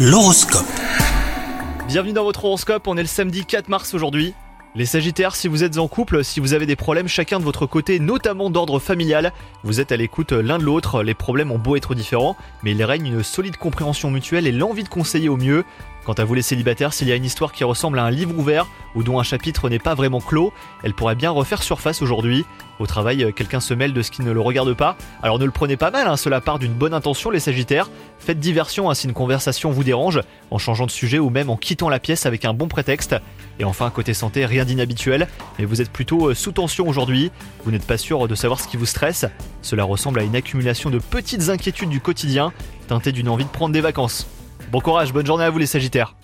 L'horoscope. Bienvenue dans votre horoscope, on est le samedi 4 mars aujourd'hui. Les Sagittaires, si vous êtes en couple, si vous avez des problèmes chacun de votre côté, notamment d'ordre familial, vous êtes à l'écoute l'un de l'autre, les problèmes ont beau être différents, mais il règne une solide compréhension mutuelle et l'envie de conseiller au mieux. Quant à vous les célibataires, s'il y a une histoire qui ressemble à un livre ouvert ou dont un chapitre n'est pas vraiment clos, elle pourrait bien refaire surface aujourd'hui. Au travail, quelqu'un se mêle de ce qui ne le regarde pas. Alors ne le prenez pas mal, hein, cela part d'une bonne intention les Sagittaires. Faites diversion hein, si une conversation vous dérange, en changeant de sujet ou même en quittant la pièce avec un bon prétexte. Et enfin, côté santé, rien d'inhabituel, mais vous êtes plutôt euh, sous tension aujourd'hui. Vous n'êtes pas sûr de savoir ce qui vous stresse. Cela ressemble à une accumulation de petites inquiétudes du quotidien, teintées d'une envie de prendre des vacances. Bon courage, bonne journée à vous les Sagittaires